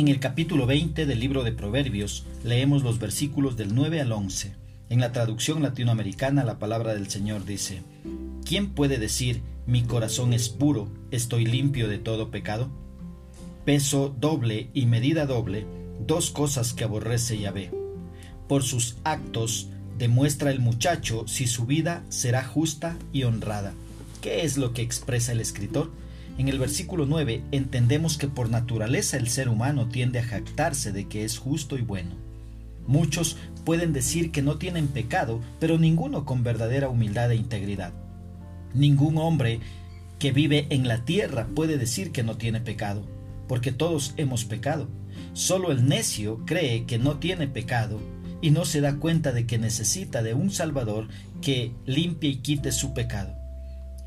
En el capítulo 20 del libro de Proverbios leemos los versículos del 9 al 11. En la traducción latinoamericana la palabra del Señor dice, ¿quién puede decir, mi corazón es puro, estoy limpio de todo pecado? Peso doble y medida doble, dos cosas que aborrece Yahvé. Por sus actos demuestra el muchacho si su vida será justa y honrada. ¿Qué es lo que expresa el escritor? En el versículo 9 entendemos que por naturaleza el ser humano tiende a jactarse de que es justo y bueno. Muchos pueden decir que no tienen pecado, pero ninguno con verdadera humildad e integridad. Ningún hombre que vive en la tierra puede decir que no tiene pecado, porque todos hemos pecado. Solo el necio cree que no tiene pecado y no se da cuenta de que necesita de un Salvador que limpie y quite su pecado.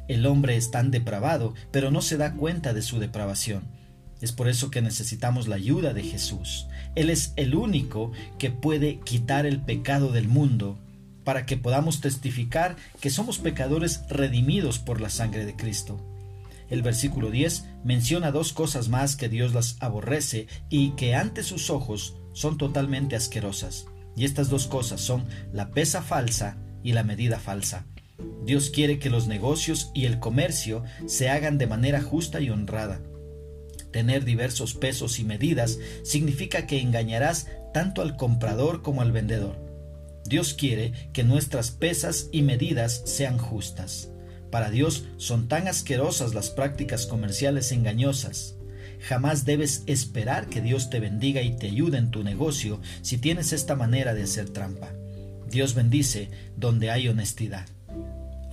El hombre es tan depravado, pero no se da cuenta de su depravación. Es por eso que necesitamos la ayuda de Jesús. Él es el único que puede quitar el pecado del mundo para que podamos testificar que somos pecadores redimidos por la sangre de Cristo. El versículo 10 menciona dos cosas más que Dios las aborrece y que ante sus ojos son totalmente asquerosas. Y estas dos cosas son la pesa falsa y la medida falsa. Dios quiere que los negocios y el comercio se hagan de manera justa y honrada. Tener diversos pesos y medidas significa que engañarás tanto al comprador como al vendedor. Dios quiere que nuestras pesas y medidas sean justas. Para Dios son tan asquerosas las prácticas comerciales engañosas. Jamás debes esperar que Dios te bendiga y te ayude en tu negocio si tienes esta manera de hacer trampa. Dios bendice donde hay honestidad.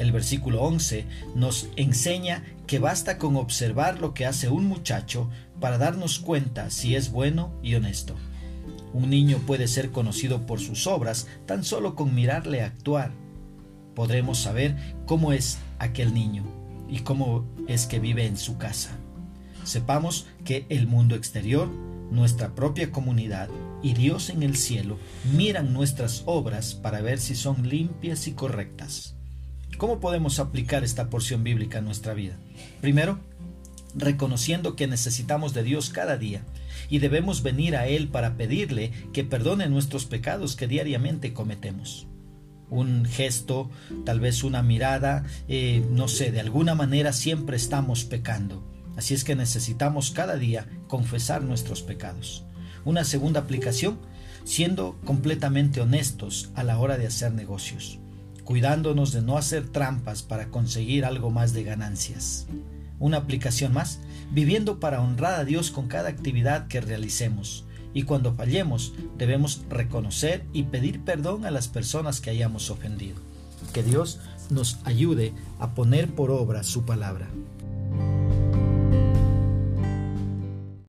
El versículo 11 nos enseña que basta con observar lo que hace un muchacho para darnos cuenta si es bueno y honesto. Un niño puede ser conocido por sus obras tan solo con mirarle actuar. Podremos saber cómo es aquel niño y cómo es que vive en su casa. Sepamos que el mundo exterior, nuestra propia comunidad y Dios en el cielo miran nuestras obras para ver si son limpias y correctas. ¿Cómo podemos aplicar esta porción bíblica a nuestra vida? Primero, reconociendo que necesitamos de Dios cada día y debemos venir a Él para pedirle que perdone nuestros pecados que diariamente cometemos. Un gesto, tal vez una mirada, eh, no sé, de alguna manera siempre estamos pecando. Así es que necesitamos cada día confesar nuestros pecados. Una segunda aplicación, siendo completamente honestos a la hora de hacer negocios cuidándonos de no hacer trampas para conseguir algo más de ganancias. Una aplicación más, viviendo para honrar a Dios con cada actividad que realicemos. Y cuando fallemos, debemos reconocer y pedir perdón a las personas que hayamos ofendido. Que Dios nos ayude a poner por obra su palabra.